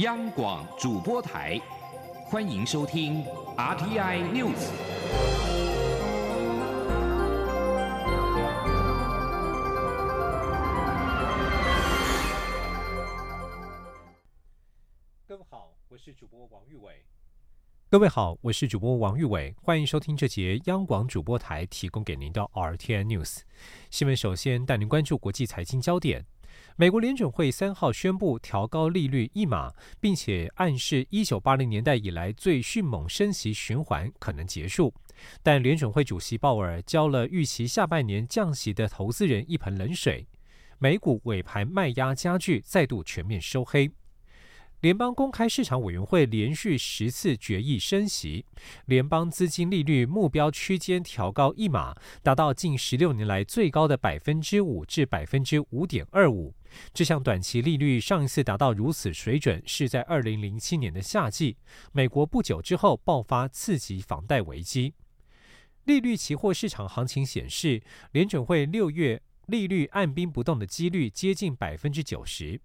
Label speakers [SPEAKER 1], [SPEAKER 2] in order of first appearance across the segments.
[SPEAKER 1] 央广主播台，欢迎收听 RTI News。
[SPEAKER 2] 各位好，我是主播王玉伟。各位好，我是主播王玉伟，欢迎收听这节央广主播台提供给您的 RTI News 新闻。首先带您关注国际财经焦点。美国联准会三号宣布调高利率一码，并且暗示一九八零年代以来最迅猛升息循环可能结束。但联准会主席鲍尔浇了预期下半年降息的投资人一盆冷水，美股尾盘卖压加剧，再度全面收黑。联邦公开市场委员会连续十次决议升息，联邦资金利率目标区间调高一码，达到近十六年来最高的百分之五至百分之五点二五。这项短期利率上一次达到如此水准是在二零零七年的夏季，美国不久之后爆发次级房贷危机。利率期货市场行情显示，联准会六月利率按兵不动的几率接近百分之九十。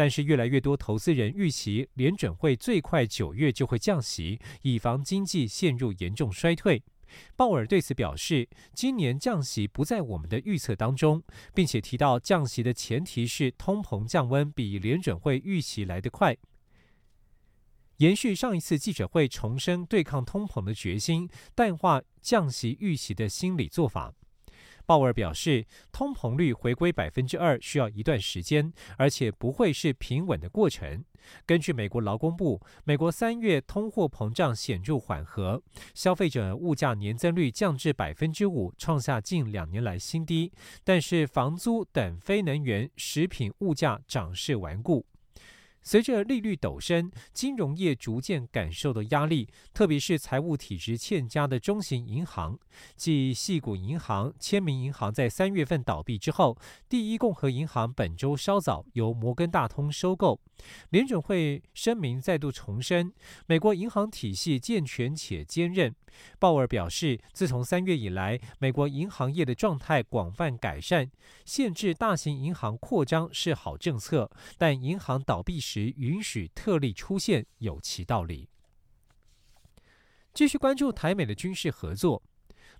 [SPEAKER 2] 但是，越来越多投资人预期联准会最快九月就会降息，以防经济陷入严重衰退。鲍尔对此表示，今年降息不在我们的预测当中，并且提到降息的前提是通膨降温比联准会预期来得快。延续上一次记者会重申对抗通膨的决心，淡化降息预期的心理做法。鲍尔表示，通膨率回归百分之二需要一段时间，而且不会是平稳的过程。根据美国劳工部，美国三月通货膨胀显著缓和，消费者物价年增率降至百分之五，创下近两年来新低。但是房租等非能源、食品物价涨势顽固。随着利率陡升，金融业逐渐感受到压力，特别是财务体质欠佳的中型银行，继系谷银行、签名银行在三月份倒闭之后，第一共和银行本周稍早由摩根大通收购。联准会声明再度重申，美国银行体系健全且坚韧。鲍尔表示，自从三月以来，美国银行业的状态广泛改善，限制大型银行扩张是好政策，但银行倒闭。时允许特例出现有其道理。继续关注台美的军事合作，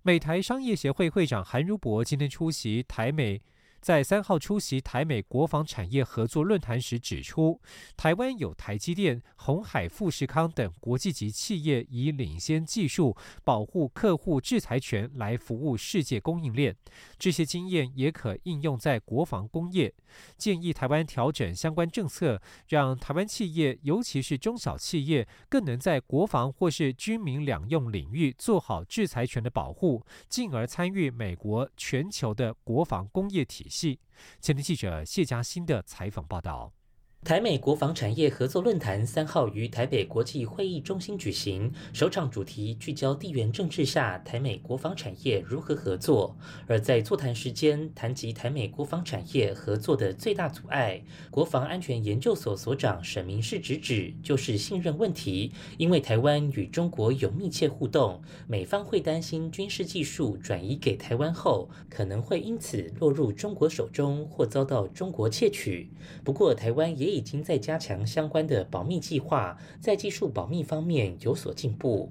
[SPEAKER 2] 美台商业协会会长韩如博今天出席台美。在三号出席台美国防产业合作论坛时指出，台湾有台积电、红海、富士康等国际级企业以领先技术保护客户制裁权来服务世界供应链，这些经验也可应用在国防工业。建议台湾调整相关政策，让台湾企业，尤其是中小企业，更能在国防或是军民两用领域做好制裁权的保护，进而参与美国全球的国防工业体。系，前天记者谢佳欣的采访报道。
[SPEAKER 3] 台美国防产业合作论坛三号于台北国际会议中心举行，首场主题聚焦地缘政治下台美国防产业如何合作。而在座谈时间谈及台美国防产业合作的最大阻碍，国防安全研究所所长沈明世直指，就是信任问题。因为台湾与中国有密切互动，美方会担心军事技术转移给台湾后，可能会因此落入中国手中或遭到中国窃取。不过，台湾也已经在加强相关的保密计划，在技术保密方面有所进步。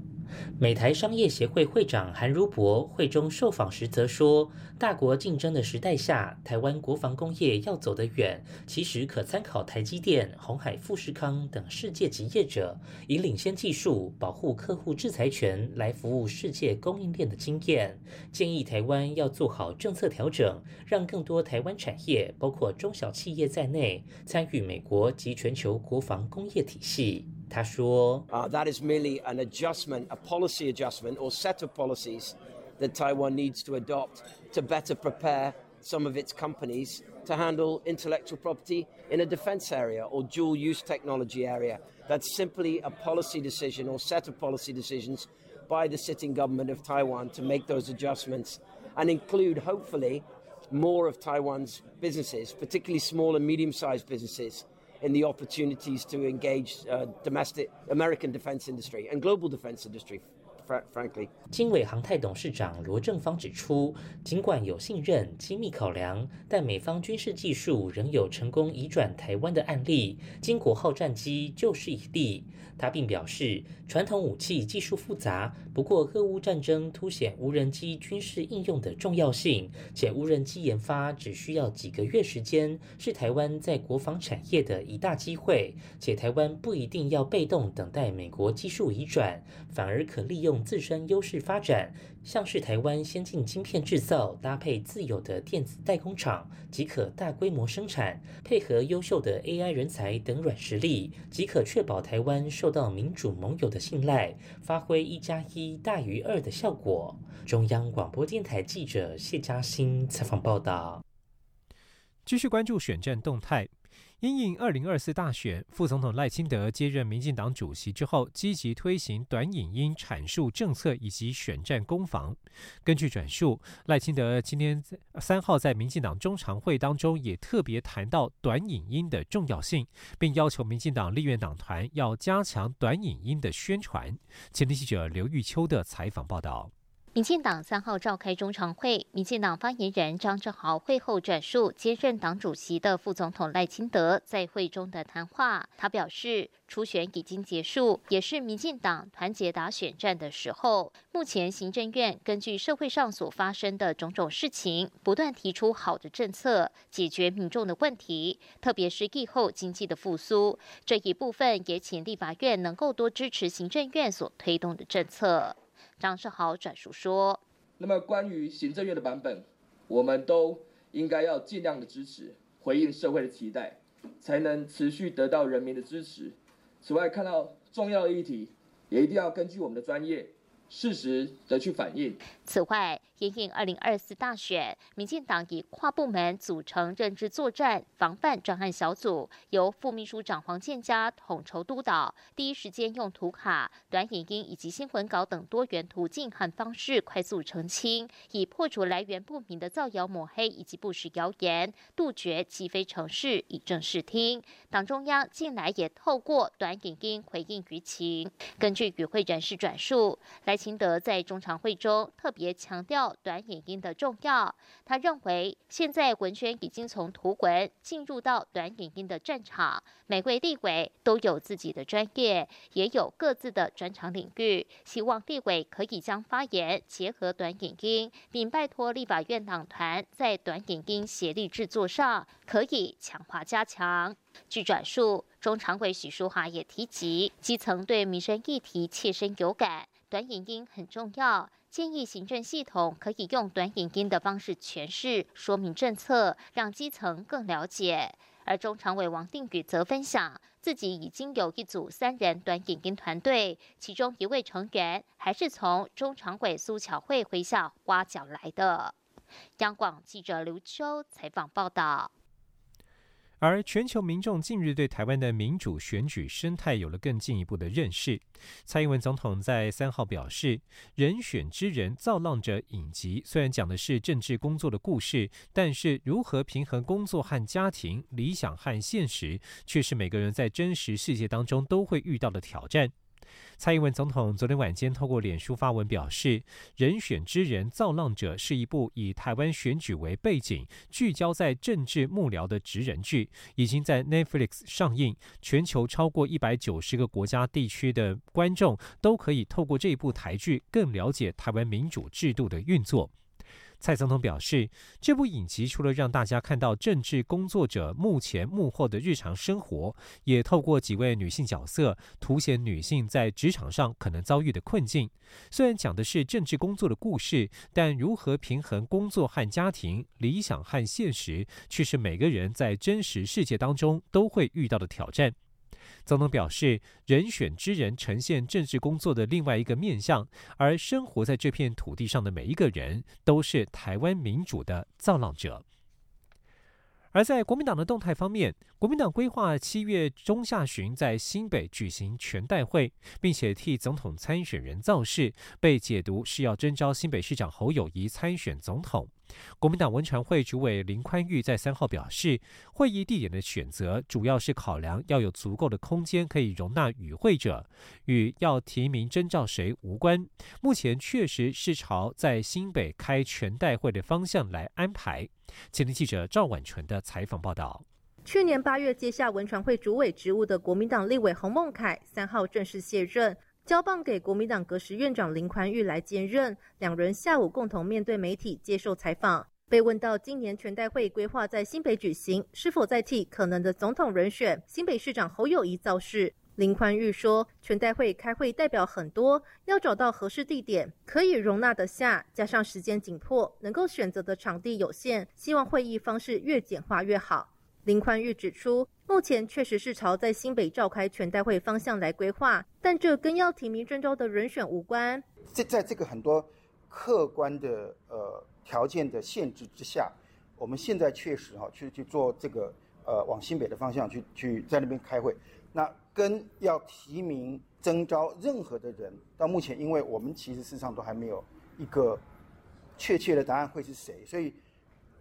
[SPEAKER 3] 美台商业协会会长韩如博会中受访时则说：“大国竞争的时代下，台湾国防工业要走得远，其实可参考台积电、红海、富士康等世界级业者，以领先技术保护客户制裁权来服务世界供应链的经验。建议台湾要做好政策调整，让更多台湾产业，包括中小企业在内，参与美国及全球国防工业体系。”他说
[SPEAKER 4] ：“That uh, is merely an adjustment, a policy adjustment, or set of policies that Taiwan needs to adopt to better prepare some of its companies to handle intellectual property in a defense area or dual use technology area. That's simply a policy decision or set of policy decisions by the sitting government of Taiwan to make those adjustments and include, hopefully, more of Taiwan's businesses, particularly small and medium sized businesses in the opportunities to engage uh, domestic American defense industry and global defense industry frankly.
[SPEAKER 3] 经纬航太董事长罗正方指出，尽管有信任、机密考量，但美方军事技术仍有成功移转台湾的案例，金国号战机就是一例。他并表示，传统武器技术复杂，不过俄乌战争凸显无人机军事应用的重要性，且无人机研发只需要几个月时间，是台湾在国防产业的一大机会。且台湾不一定要被动等待美国技术移转，反而可利用自身优势发展。像是台湾先进晶片制造，搭配自有的电子代工厂，即可大规模生产；配合优秀的 AI 人才等软实力，即可确保台湾受到民主盟友的信赖，发挥一加一大于二的效果。中央广播电台记者谢嘉欣采访报道。
[SPEAKER 2] 继续关注选战动态。因应二零二四大选，副总统赖清德接任民进党主席之后，积极推行短影音阐述政策以及选战攻防。根据转述，赖清德今天三号在民进党中常会当中也特别谈到短影音的重要性，并要求民进党立院党团要加强短影音的宣传。前天记者刘玉秋的采访报道。
[SPEAKER 5] 民进党三号召开中常会，民进党发言人张志豪会后转述接任党主席的副总统赖清德在会中的谈话。他表示，初选已经结束，也是民进党团结打选战的时候。目前行政院根据社会上所发生的种种事情，不断提出好的政策，解决民众的问题，特别是疫后经济的复苏这一部分，也请立法院能够多支持行政院所推动的政策。张世豪转述说：“
[SPEAKER 6] 那么关于行政院的版本，我们都应该要尽量的支持，回应社会的期待，才能持续得到人民的支持。此外，看到重要的议题，也一定要根据我们的专业。”适时的去反映。
[SPEAKER 5] 此外，因应二零二四大选，民进党以跨部门组成认知作战防范专案小组，由副秘书长黄建佳统筹督导，第一时间用图卡、短影音以及新闻稿等多元途径和方式快速澄清，以破除来源不明的造谣抹黑以及不实谣言，杜绝鸡飞城市，以正视听。党中央近来也透过短影音回应舆情。根据与会人士转述，来。清德在中常会中特别强调短影音的重要。他认为，现在文宣已经从图文进入到短影音的战场，每位立委都有自己的专业，也有各自的专长领域。希望立委可以将发言结合短影音，并拜托立法院党团在短影音协力制作上可以强化加强。据转述，中常委许淑华也提及，基层对民生议题切身有感。短影音很重要，建议行政系统可以用短影音的方式诠释、说明政策，让基层更了解。而中常委王定宇则分享，自己已经有一组三人短影音团队，其中一位成员还是从中常委苏巧慧麾下挖角来的。央广记者刘秋采访报道。
[SPEAKER 2] 而全球民众近日对台湾的民主选举生态有了更进一步的认识。蔡英文总统在三号表示：“人选之人造浪者影集虽然讲的是政治工作的故事，但是如何平衡工作和家庭、理想和现实，却是每个人在真实世界当中都会遇到的挑战。”蔡英文总统昨天晚间透过脸书发文表示，《人选之人造浪者》是一部以台湾选举为背景，聚焦在政治幕僚的职人剧，已经在 Netflix 上映，全球超过一百九十个国家地区的观众都可以透过这部台剧，更了解台湾民主制度的运作。蔡总统表示，这部影集除了让大家看到政治工作者幕前幕后的日常生活，也透过几位女性角色凸显女性在职场上可能遭遇的困境。虽然讲的是政治工作的故事，但如何平衡工作和家庭、理想和现实，却是每个人在真实世界当中都会遇到的挑战。总统表示，人选之人呈现政治工作的另外一个面向，而生活在这片土地上的每一个人都是台湾民主的造浪者。而在国民党的动态方面，国民党规划七月中下旬在新北举行全代会，并且替总统参选人造势，被解读是要征召新北市长侯友谊参选总统。国民党文传会主委林宽裕在三号表示，会议地点的选择主要是考量要有足够的空间可以容纳与会者，与要提名征召谁无关。目前确实是朝在新北开全代会的方向来安排。前天记者赵婉纯的采访报道。
[SPEAKER 7] 去年八月接下文传会主委职务的国民党立委洪孟凯，三号正式卸任，交棒给国民党革时院长林宽裕来兼任。两人下午共同面对媒体接受采访，被问到今年全代会规划在新北举行，是否在替可能的总统人选新北市长侯友谊造势？林宽裕说，全代会开会代表很多，要找到合适地点，可以容纳得下，加上时间紧迫，能够选择的场地有限，希望会议方式越简化越好。林宽裕指出，目前确实是朝在新北召开全代会方向来规划，但这跟要提名征召的人选无关。
[SPEAKER 8] 在在这个很多客观的呃条件的限制之下，我们现在确实哈去去做这个呃往新北的方向去去在那边开会，那跟要提名征召任何的人，到目前因为我们其实事实上都还没有一个确切的答案会是谁，所以。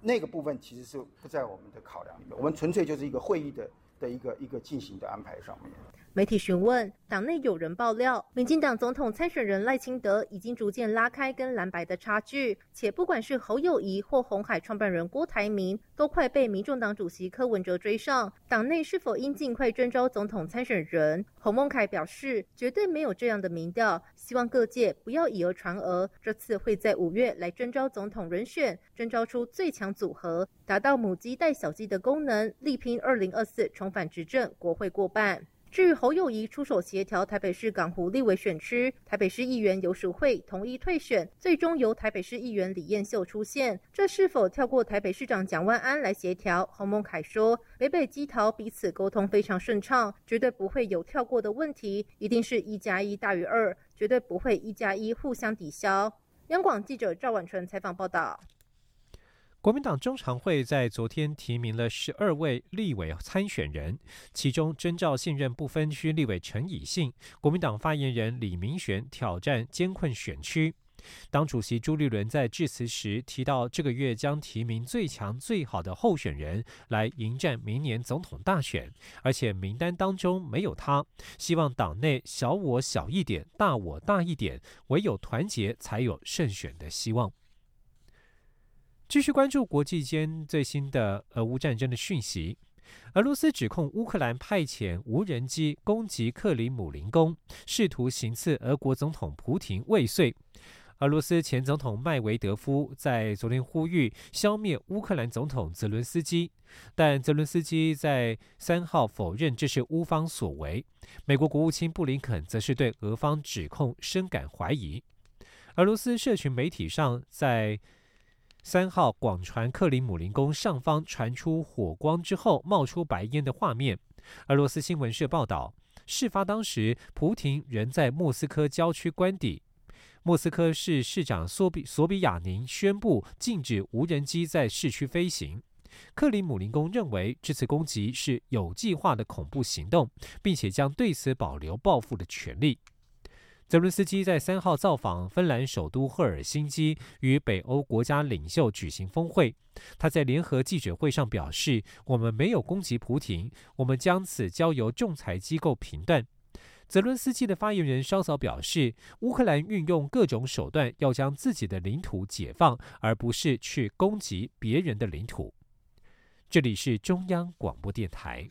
[SPEAKER 8] 那个部分其实是不在我们的考量里面，我们纯粹就是一个会议的的一个一个进行的安排上面。
[SPEAKER 7] 媒体询问，党内有人爆料，民进党总统参选人赖清德已经逐渐拉开跟蓝白的差距，且不管是侯友谊或红海创办人郭台铭，都快被民众党主席柯文哲追上。党内是否应尽快征召总统参选人？洪孟凯表示，绝对没有这样的民调，希望各界不要以讹传讹。这次会在五月来征召总统人选，征召出最强组合，达到母鸡带小鸡的功能，力拼二零二四重返执政，国会过半。至于侯友谊出手协调台北市港湖立委选区，台北市议员游淑慧同意退选，最终由台北市议员李彦秀出现，这是否跳过台北市长蒋万安来协调？侯孟凯说，北北基桃彼此沟通非常顺畅，绝对不会有跳过的问题，一定是一加一大于二，绝对不会一加一互相抵消。央广记者赵婉纯采访报道。
[SPEAKER 2] 国民党中常会在昨天提名了十二位立委参选人，其中征召现任不分区立委陈以信，国民党发言人李明玄挑战艰困选区。党主席朱立伦在致辞时提到，这个月将提名最强最好的候选人来迎战明年总统大选，而且名单当中没有他。希望党内小我小一点，大我大一点，唯有团结才有胜选的希望。继续关注国际间最新的俄乌战争的讯息。俄罗斯指控乌克兰派遣无人机攻击克里姆林宫，试图行刺俄国总统普廷未遂。俄罗斯前总统麦维德夫在昨天呼吁消灭乌克兰总统泽伦斯基，但泽伦斯基在三号否认这是乌方所为。美国国务卿布林肯则是对俄方指控深感怀疑。俄罗斯社群媒体上在。三号广传克里姆林宫上方传出火光之后冒出白烟的画面。俄罗斯新闻社报道，事发当时，普廷仍在莫斯科郊区官邸。莫斯科市市长索比索比亚宁宣布禁止无人机在市区飞行。克里姆林宫认为这次攻击是有计划的恐怖行动，并且将对此保留报复的权利。泽伦斯基在三号造访芬兰首都赫尔辛基，与北欧国家领袖举行峰会。他在联合记者会上表示：“我们没有攻击普廷，我们将此交由仲裁机构评断。”泽伦斯基的发言人稍早表示：“乌克兰运用各种手段要将自己的领土解放，而不是去攻击别人的领土。”这里是中央广播电台。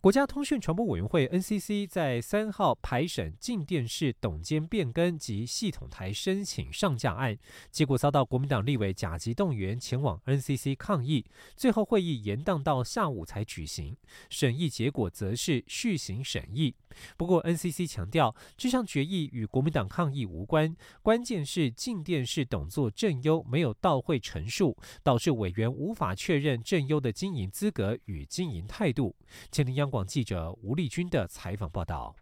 [SPEAKER 2] 国家通讯传播委员会 NCC 在三号排审静电视董监变更及系统台申请上架案，结果遭到国民党立委甲级动员前往 NCC 抗议，最后会议延宕到下午才举行，审议结果则是续行审议。不过 NCC 强调，这项决议与国民党抗议无关，关键是静电视董座正优没有到会陈述，导致委员无法确认正优的经营资格与经营态度。前林央。广记者吴丽君的采访报道。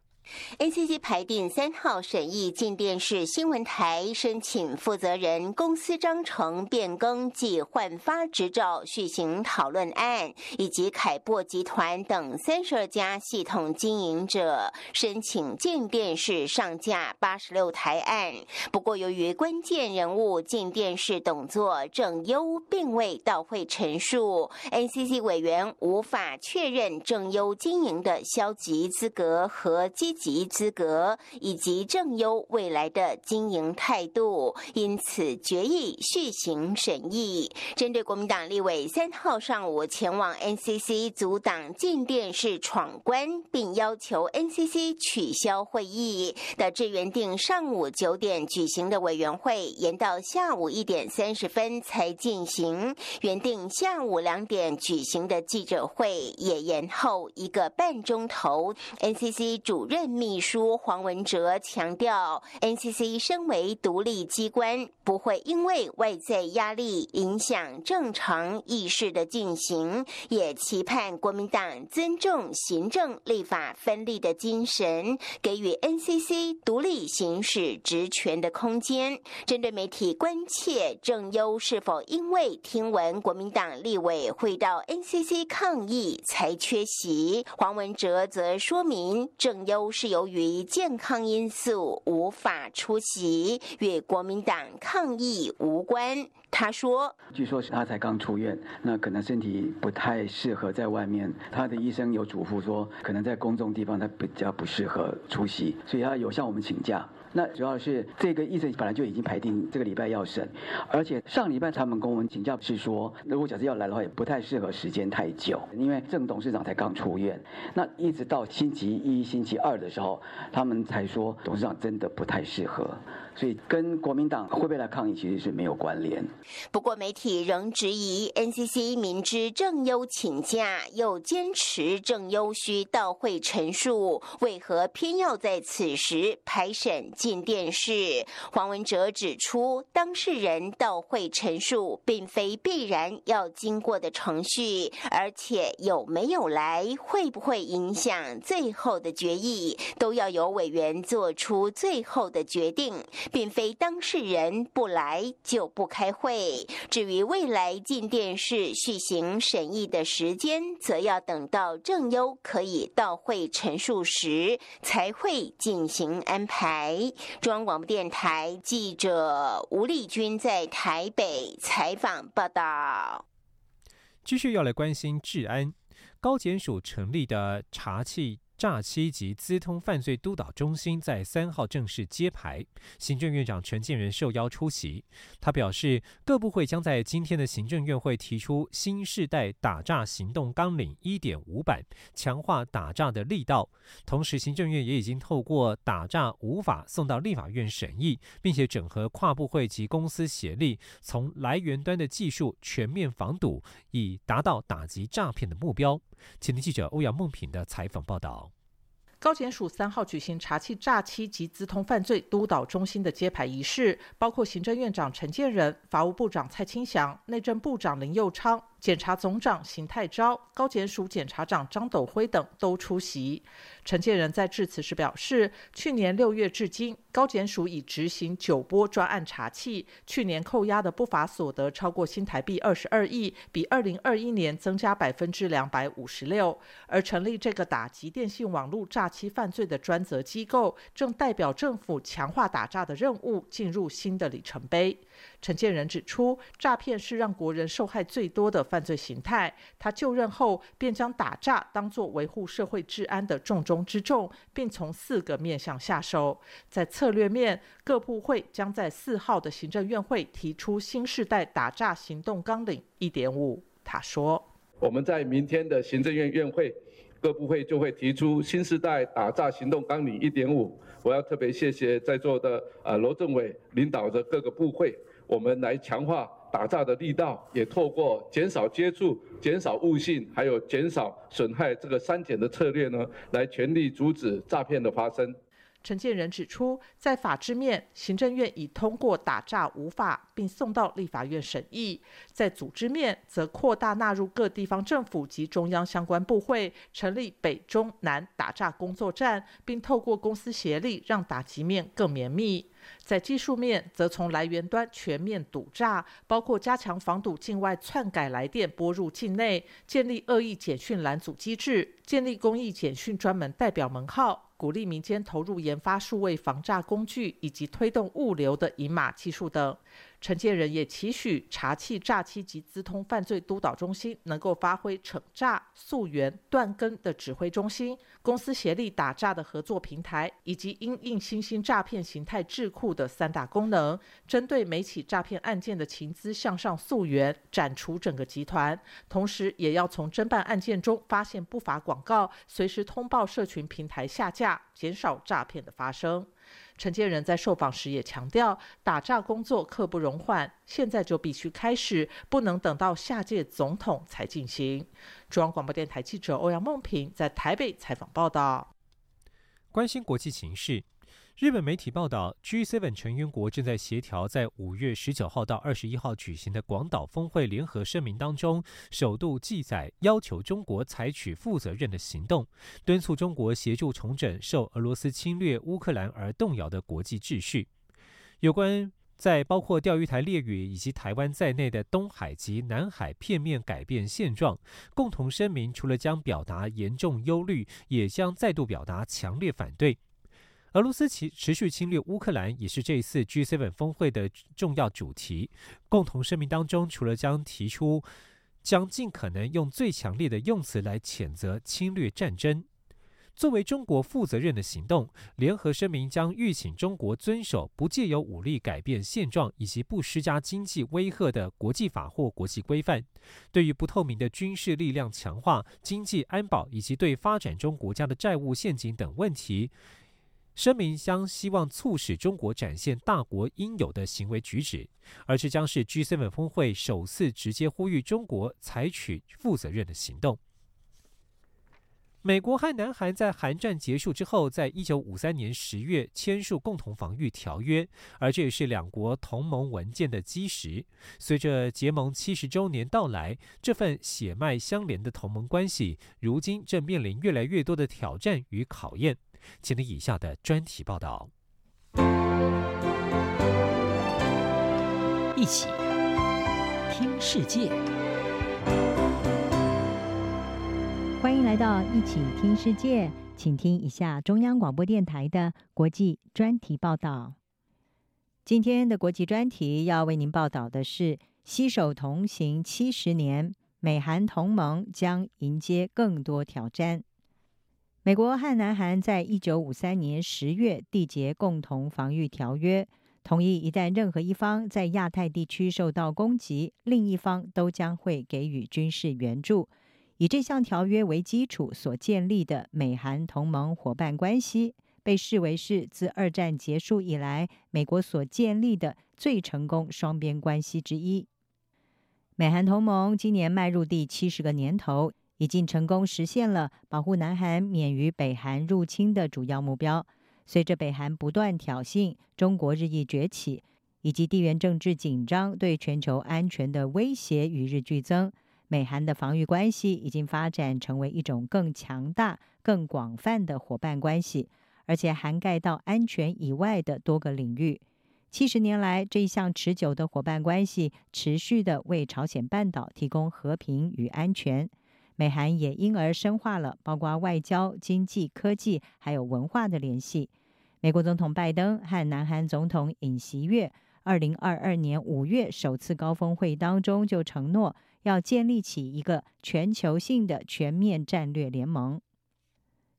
[SPEAKER 9] NCC 排定三号审议进电视新闻台申请负责人公司章程变更及换发执照续行讨论案，以及凯擘集团等三十二家系统经营者申请进电视上架八十六台案。不过，由于关键人物进电视董座郑优并未到会陈述，NCC 委员无法确认郑优经营的消极资格和积。及资格以及正优未来的经营态度，因此决议续行审议。针对国民党立委三号上午前往 NCC 阻挡进电视闯关，并要求 NCC 取消会议，导致原定上午九点举行的委员会延到下午一点三十分才进行，原定下午两点举行的记者会也延后一个半钟头。NCC 主任。秘书黄文哲强调，NCC 身为独立机关，不会因为外在压力影响正常议事的进行，也期盼国民党尊重行政立法分立的精神，给予 NCC 独立行使职权的空间。针对媒体关切郑优是否因为听闻国民党立委会到 NCC 抗议才缺席，黄文哲则说明郑优。是由于健康因素无法出席，与国民党抗议无关。他说：“
[SPEAKER 10] 据说是他才刚出院，那可能身体不太适合在外面。他的医生有嘱咐说，可能在公众地方他比较不适合出席，所以他有向我们请假。”那主要是这个议程本来就已经排定这个礼拜要审，而且上礼拜他们跟我们请教是说，如果假设要来的话，也不太适合时间太久，因为郑董事长才刚出院。那一直到星期一、星期二的时候，他们才说董事长真的不太适合。所以跟国民党会不会来抗议其实是没有关联。
[SPEAKER 9] 不过媒体仍质疑 NCC 明知郑优请假，又坚持郑优需到会陈述，为何偏要在此时排审进电视？黄文哲指出，当事人到会陈述并非必然要经过的程序，而且有没有来，会不会影响最后的决议，都要由委员做出最后的决定。并非当事人不来就不开会。至于未来进电视续行审议的时间，则要等到正优可以到会陈述时才会进行安排。中央广播电台记者吴丽君在台北采访报道。
[SPEAKER 2] 继续要来关心治安，高检署成立的查缉。诈欺及资通犯罪督导中心在三号正式揭牌，行政院长陈建仁受邀出席。他表示，各部会将在今天的行政院会提出新世代打诈行动纲领一点五版，强化打诈的力道。同时，行政院也已经透过打诈无法送到立法院审议，并且整合跨部会及公司协力，从来源端的技术全面防堵，以达到打击诈骗的目标。请听记者欧阳梦平的采访报道。
[SPEAKER 11] 高检署三号举行查缉诈欺及资通犯罪督导中心的揭牌仪式，包括行政院长陈建仁、法务部长蔡清祥、内政部长林佑昌。检察总长邢泰昭、高检署检察长张斗辉等都出席。陈建仁在致辞时表示，去年六月至今，高检署已执行九波专案查缉，去年扣押的不法所得超过新台币二十二亿，比二零二一年增加百分之两百五十六。而成立这个打击电信网络诈欺犯罪的专责机构，正代表政府强化打诈的任务进入新的里程碑。陈建仁指出，诈骗是让国人受害最多的犯罪形态。他就任后便将打诈当作维护社会治安的重中之重，并从四个面向下手。在策略面，各部会将在四号的行政院会提出新时代打诈行动纲领一点五。他说：“
[SPEAKER 12] 我们在明天的行政院院会，各部会就会提出新时代打诈行动纲领一点五。我要特别谢谢在座的呃罗政委领导的各个部会。”我们来强化打诈的力道，也透过减少接触、减少误信，还有减少损害这个删减的策略呢，来全力阻止诈骗的发生。
[SPEAKER 11] 陈建仁指出，在法制面，行政院已通过打诈无法，并送到立法院审议；在组织面，则扩大纳入各地方政府及中央相关部会，成立北中南打诈工作站，并透过公司协力，让打击面更绵密。在技术面，则从来源端全面堵诈，包括加强防堵境外篡改来电拨入境内，建立恶意简讯拦阻机制，建立公益简讯专门代表门号。鼓励民间投入研发数位防诈工具，以及推动物流的引码技术等。承建人也期许查气诈欺及资通犯罪督导中心能够发挥惩诈、溯源、断根的指挥中心、公司协力打诈的合作平台，以及因应新兴诈骗形态智库的三大功能，针对每起诈骗案件的情资向上溯源，斩除整个集团。同时，也要从侦办案件中发现不法广告，随时通报社群平台下架，减少诈骗的发生。承建人在受访时也强调，打诈工作刻不容缓，现在就必须开始，不能等到下届总统才进行。中央广播电台记者欧阳梦平在台北采访报道。
[SPEAKER 2] 关心国际形势。日本媒体报道，G7 成员国正在协调在五月十九号到二十一号举行的广岛峰会联合声明当中，首度记载要求中国采取负责任的行动，敦促中国协助重整受俄罗斯侵略乌克兰而动摇的国际秩序。有关在包括钓鱼台列屿以及台湾在内的东海及南海片面改变现状，共同声明除了将表达严重忧虑，也将再度表达强烈反对。俄罗斯其持续侵略乌克兰也是这一次 G7 峰会的重要主题。共同声明当中，除了将提出将尽可能用最强烈的用词来谴责侵略战争，作为中国负责任的行动，联合声明将预请中国遵守不借由武力改变现状以及不施加经济威吓的国际法或国际规范。对于不透明的军事力量强化、经济安保以及对发展中国家的债务陷阱等问题。声明将希望促使中国展现大国应有的行为举止，而这将是 G7 峰会首次直接呼吁中国采取负责任的行动。美国和南韩在韩战结束之后，在一九五三年十月签署共同防御条约，而这也是两国同盟文件的基石。随着结盟七十周年到来，这份血脉相连的同盟关系，如今正面临越来越多的挑战与考验。请听以下的专题报道。
[SPEAKER 1] 一起听世界，
[SPEAKER 13] 欢迎来到一起听世界，请听一下中央广播电台的国际专题报道。今天的国际专题要为您报道的是：携手同行七十年，美韩同盟将迎接更多挑战。美国和南韩在一九五三年十月缔结共同防御条约，同意一旦任何一方在亚太地区受到攻击，另一方都将会给予军事援助。以这项条约为基础所建立的美韩同盟伙伴关系，被视为是自二战结束以来美国所建立的最成功双边关系之一。美韩同盟今年迈入第七十个年头。已经成功实现了保护南韩免于北韩入侵的主要目标。随着北韩不断挑衅，中国日益崛起，以及地缘政治紧张对全球安全的威胁与日俱增，美韩的防御关系已经发展成为一种更强大、更广泛的伙伴关系，而且涵盖到安全以外的多个领域。七十年来，这一项持久的伙伴关系持续的为朝鲜半岛提供和平与安全。美韩也因而深化了包括外交、经济、科技还有文化的联系。美国总统拜登和南韩总统尹锡悦，二零二二年五月首次高峰会当中就承诺要建立起一个全球性的全面战略联盟。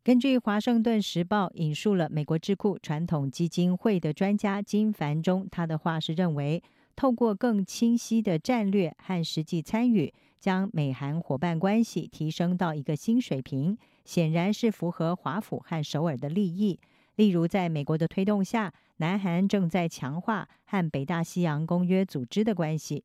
[SPEAKER 13] 根据《华盛顿时报》引述了美国智库传统基金会的专家金凡中，他的话是认为，透过更清晰的战略和实际参与。将美韩伙伴关系提升到一个新水平，显然是符合华府和首尔的利益。例如，在美国的推动下，南韩正在强化和北大西洋公约组织的关系。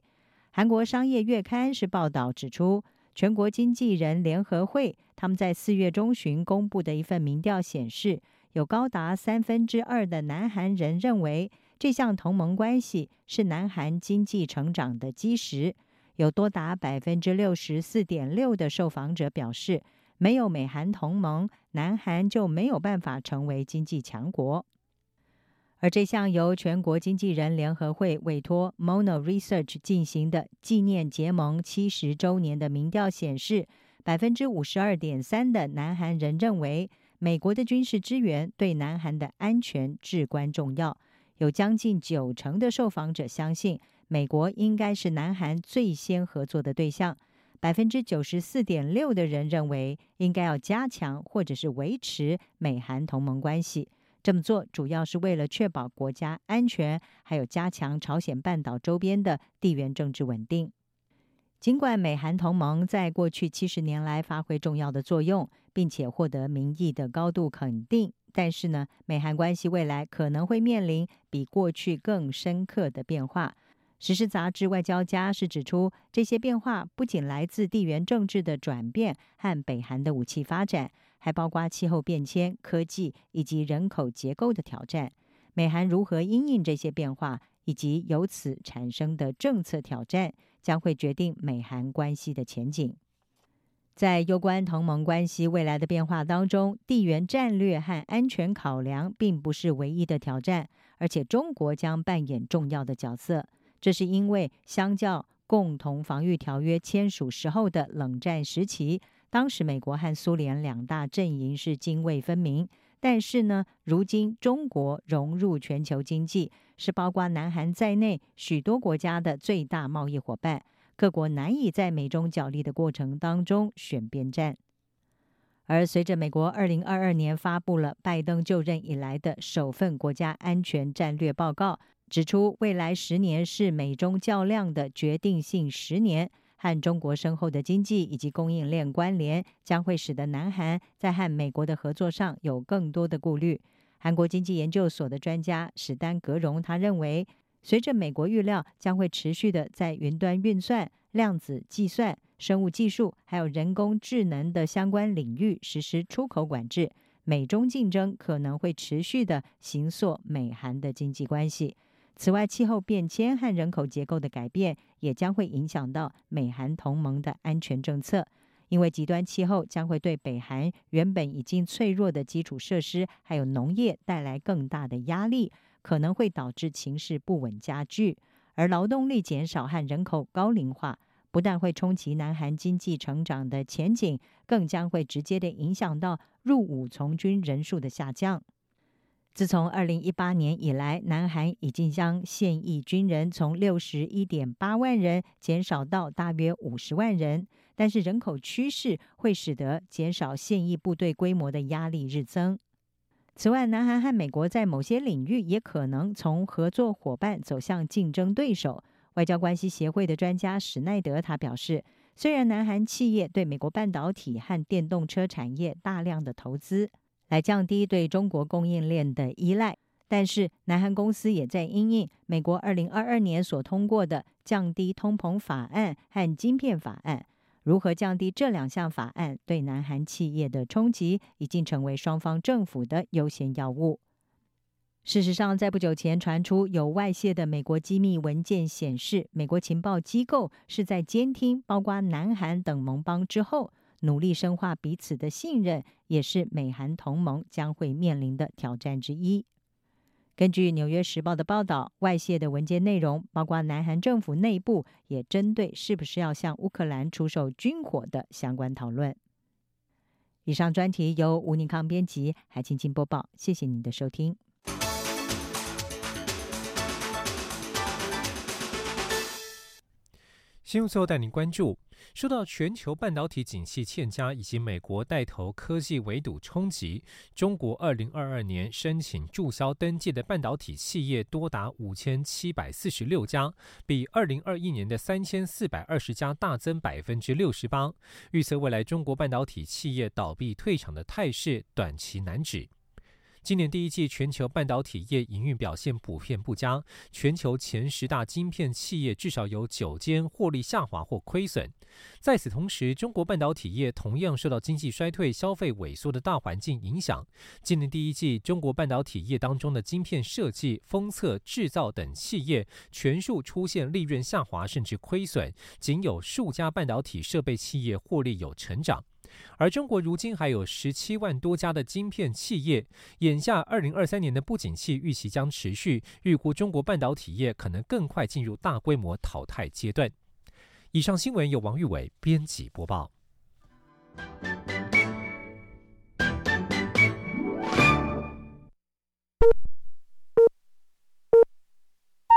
[SPEAKER 13] 韩国商业月刊是报道指出，全国经纪人联合会他们在四月中旬公布的一份民调显示，有高达三分之二的南韩人认为，这项同盟关系是南韩经济成长的基石。有多达百分之六十四点六的受访者表示，没有美韩同盟，南韩就没有办法成为经济强国。而这项由全国经纪人联合会委托 Mono Research 进行的纪念结盟七十周年的民调显示，百分之五十二点三的南韩人认为，美国的军事支援对南韩的安全至关重要。有将近九成的受访者相信。美国应该是南韩最先合作的对象，百分之九十四点六的人认为应该要加强或者是维持美韩同盟关系。这么做主要是为了确保国家安全，还有加强朝鲜半岛周边的地缘政治稳定。尽管美韩同盟在过去七十年来发挥重要的作用，并且获得民意的高度肯定，但是呢，美韩关系未来可能会面临比过去更深刻的变化。时事杂志《外交家》是指出，这些变化不仅来自地缘政治的转变和北韩的武器发展，还包括气候变迁、科技以及人口结构的挑战。美韩如何应应这些变化，以及由此产生的政策挑战，将会决定美韩关系的前景。在攸关同盟关系未来的变化当中，地缘战略和安全考量并不是唯一的挑战，而且中国将扮演重要的角色。这是因为，相较共同防御条约签署时候的冷战时期，当时美国和苏联两大阵营是泾渭分明。但是呢，如今中国融入全球经济，是包括南韩在内许多国家的最大贸易伙伴，各国难以在美中角力的过程当中选边站。而随着美国二零二二年发布了拜登就任以来的首份国家安全战略报告。指出，未来十年是美中较量的决定性十年，和中国深厚的经济以及供应链关联，将会使得南韩在和美国的合作上有更多的顾虑。韩国经济研究所的专家史丹格荣他认为，随着美国预料将会持续的在云端运算、量子计算、生物技术还有人工智能的相关领域实施出口管制，美中竞争可能会持续的形塑美韩的经济关系。此外，气候变迁和人口结构的改变也将会影响到美韩同盟的安全政策，因为极端气候将会对北韩原本已经脆弱的基础设施还有农业带来更大的压力，可能会导致情势不稳加剧。而劳动力减少和人口高龄化不但会冲击南韩经济成长的前景，更将会直接的影响到入伍从军人数的下降。自从二零一八年以来，南韩已经将现役军人从六十一点八万人减少到大约五十万人。但是人口趋势会使得减少现役部队规模的压力日增。此外，南韩和美国在某些领域也可能从合作伙伴走向竞争对手。外交关系协会的专家史奈德他表示，虽然南韩企业对美国半导体和电动车产业大量的投资。来降低对中国供应链的依赖，但是南韩公司也在因应美国二零二二年所通过的降低通膨法案和晶片法案。如何降低这两项法案对南韩企业的冲击，已经成为双方政府的优先要务。事实上，在不久前传出有外泄的美国机密文件显示，美国情报机构是在监听包括南韩等盟邦之后。努力深化彼此的信任，也是美韩同盟将会面临的挑战之一。根据《纽约时报》的报道，外泄的文件内容包括南韩政府内部也针对是不是要向乌克兰出售军火的相关讨论。以上专题由吴宁康编辑，海青青播报。谢谢您的收听。
[SPEAKER 2] 新闻最后带您关注。受到全球半导体景气欠佳以及美国带头科技围堵冲击，中国二零二二年申请注销登记的半导体企业多达五千七百四十六家，比二零二一年的三千四百二十家大增百分之六十八。预测未来中国半导体企业倒闭退场的态势短期难止。今年第一季全球半导体业营运表现普遍不佳，全球前十大晶片企业至少有九间获利下滑或亏损。在此同时，中国半导体业同样受到经济衰退、消费萎缩的大环境影响。今年第一季，中国半导体业当中的晶片设计、封测、制造等企业全数出现利润下滑甚至亏损，仅有数家半导体设备企业获利有成长。而中国如今还有十七万多家的晶片企业，眼下二零二三年的不景气预期将持续，预估中国半导体业可能更快进入大规模淘汰阶段。以上新闻由王玉伟编辑播报。